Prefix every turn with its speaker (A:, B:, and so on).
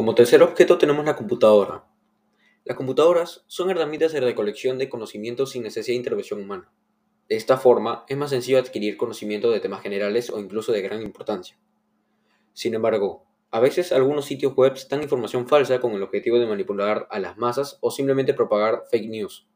A: Como tercer objeto tenemos la computadora. Las computadoras son herramientas de recolección de conocimientos sin necesidad de intervención humana. De esta forma, es más sencillo adquirir conocimiento de temas generales o incluso de gran importancia. Sin embargo, a veces algunos sitios web dan información falsa con el objetivo de manipular a las masas o simplemente propagar fake news.